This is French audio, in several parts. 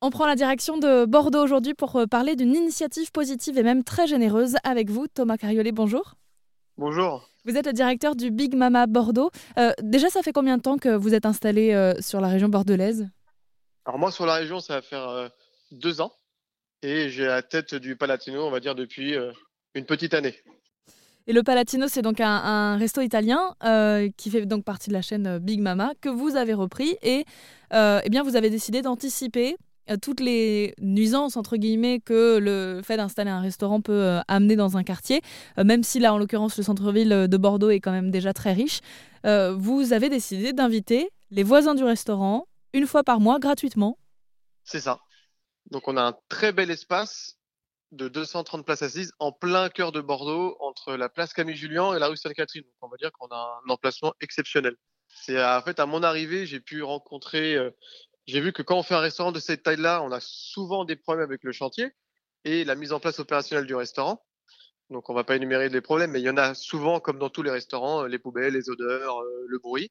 On prend la direction de Bordeaux aujourd'hui pour euh, parler d'une initiative positive et même très généreuse avec vous, Thomas Cariolet. Bonjour. Bonjour. Vous êtes le directeur du Big Mama Bordeaux. Euh, déjà, ça fait combien de temps que vous êtes installé euh, sur la région bordelaise? Alors moi, sur la région, ça va faire deux ans. Et j'ai la tête du Palatino, on va dire, depuis une petite année. Et le Palatino, c'est donc un, resto italien qui fait donc partie de la chaîne Big Mama que vous avez repris et eh bien vous avez décidé d'anticiper toutes les nuisances entre guillemets que le fait d'installer un restaurant peut euh, amener dans un quartier, euh, même si là en l'occurrence le centre-ville de Bordeaux est quand même déjà très riche, vous avez décidé d'inviter les voisins du restaurant une fois par mois gratuitement. C'est ça. Donc on a un très bel espace de 230 places assises en plein cœur de Bordeaux, entre la place Camille Julien et la rue Sainte-Catherine. Donc on va dire qu'on a un emplacement exceptionnel. C'est en fait à mon arrivée, j'ai pu rencontrer j'ai vu que quand on fait un restaurant de cette taille-là, on a souvent des problèmes avec le chantier et la mise en place opérationnelle du restaurant. Donc on va pas énumérer les problèmes, mais il y en a souvent, comme dans tous les restaurants, euh, les poubelles, les odeurs, euh, le bruit.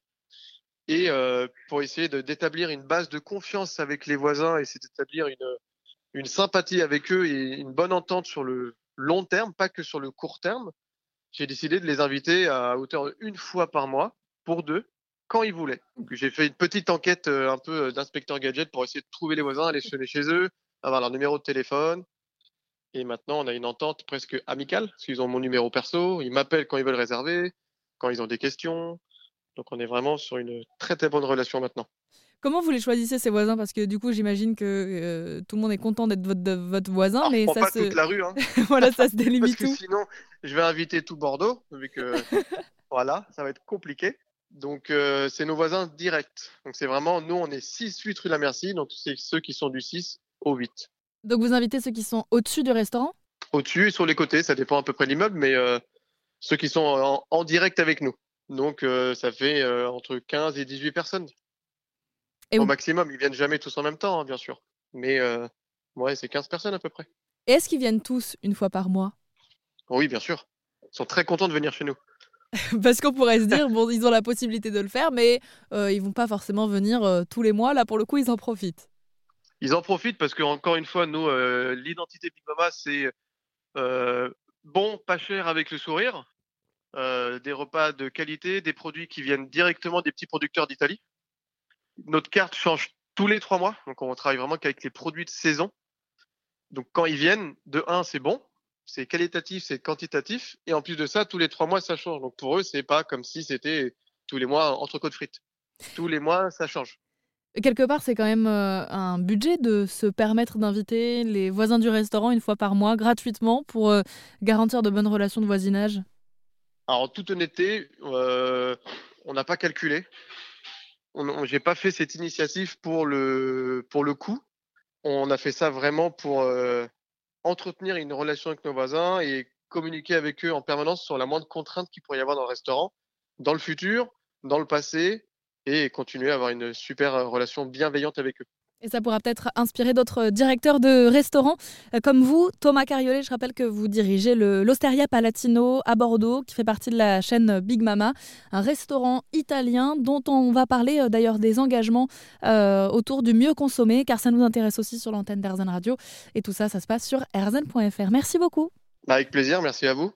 Et euh, pour essayer d'établir une base de confiance avec les voisins et c'est d'établir une sympathie avec eux et une bonne entente sur le long terme, pas que sur le court terme, j'ai décidé de les inviter à hauteur d'une fois par mois pour deux quand ils voulaient. J'ai fait une petite enquête euh, un peu euh, d'inspecteur gadget pour essayer de trouver les voisins, aller sonner chez eux, avoir leur numéro de téléphone. Et maintenant, on a une entente presque amicale, parce qu'ils ont mon numéro perso, ils m'appellent quand ils veulent réserver, quand ils ont des questions. Donc on est vraiment sur une très très bonne relation maintenant. Comment vous les choisissez ces voisins? Parce que du coup, j'imagine que euh, tout le monde est content d'être votre, votre voisin, ah, mais ça pas toute la rue. Hein. voilà, ça se délimite Parce que sinon, je vais inviter tout Bordeaux, vu que voilà, ça va être compliqué. Donc, euh, c'est nos voisins directs. Donc, c'est vraiment, nous, on est 6-8 rue la Merci. Donc, c'est ceux qui sont du 6 au 8. Donc, vous invitez ceux qui sont au-dessus du restaurant? Au-dessus et sur les côtés. Ça dépend à peu près de l'immeuble, mais euh, ceux qui sont en, direct avec nous. Donc, euh, ça fait entre 15 et 18 personnes. au maximum. Ils viennent jamais tous en même temps, hein, bien sûr. Mais, ouais, c'est 15 personnes à peu près. Et est-ce qu'ils viennent tous une fois par mois? Oui, bien sûr. Ils sont très contents de venir chez nous. Parce qu'on pourrait se dire, bon, ils ont la possibilité de le faire, mais euh, ils vont pas forcément venir euh, tous les mois. Là, pour le coup, ils en profitent. Ils en profitent parce que, encore une fois, nous, euh, l'identité Big Mama, c'est bon, pas cher avec le sourire, des repas de qualité, des produits qui viennent directement des petits producteurs d'Italie. Notre carte change tous les trois mois, donc on travaille vraiment qu'avec les produits de saison. Donc quand ils viennent, de un, c'est bon, c'est qualitatif, c'est quantitatif. Et en plus de ça, tous les trois mois, ça change. Donc pour eux, c'est pas comme si c'était tous les mois entre de frites. Tous les mois, ça change. Quelque part, c'est quand même euh, un budget de se permettre d'inviter les voisins du restaurant une fois par mois gratuitement pour euh, garantir de bonnes relations de voisinage. Alors, en toute honnêteté, euh, on n'a pas calculé. Je n'ai pas fait cette initiative pour le, pour le coût. On a fait ça vraiment pour entretenir une relation avec nos voisins et communiquer avec eux en permanence sur la moindre contrainte qu'il pourrait y avoir dans le restaurant, dans le futur, dans le passé, et continuer à avoir une super euh, relation bienveillante avec eux. Et ça pourra peut-être inspirer d'autres directeurs de restaurants euh, comme vous, Thomas Cariolet. Je rappelle que vous dirigez l'Osteria Palatino à Bordeaux, qui fait partie de la chaîne Big Mama, un restaurant italien dont on va parler euh, d'ailleurs des engagements euh, autour du mieux consommer, car ça nous intéresse aussi sur l'antenne d'Erzen Radio. Et tout ça, ça se passe sur erzen.fr. Merci beaucoup. Avec plaisir, merci à vous.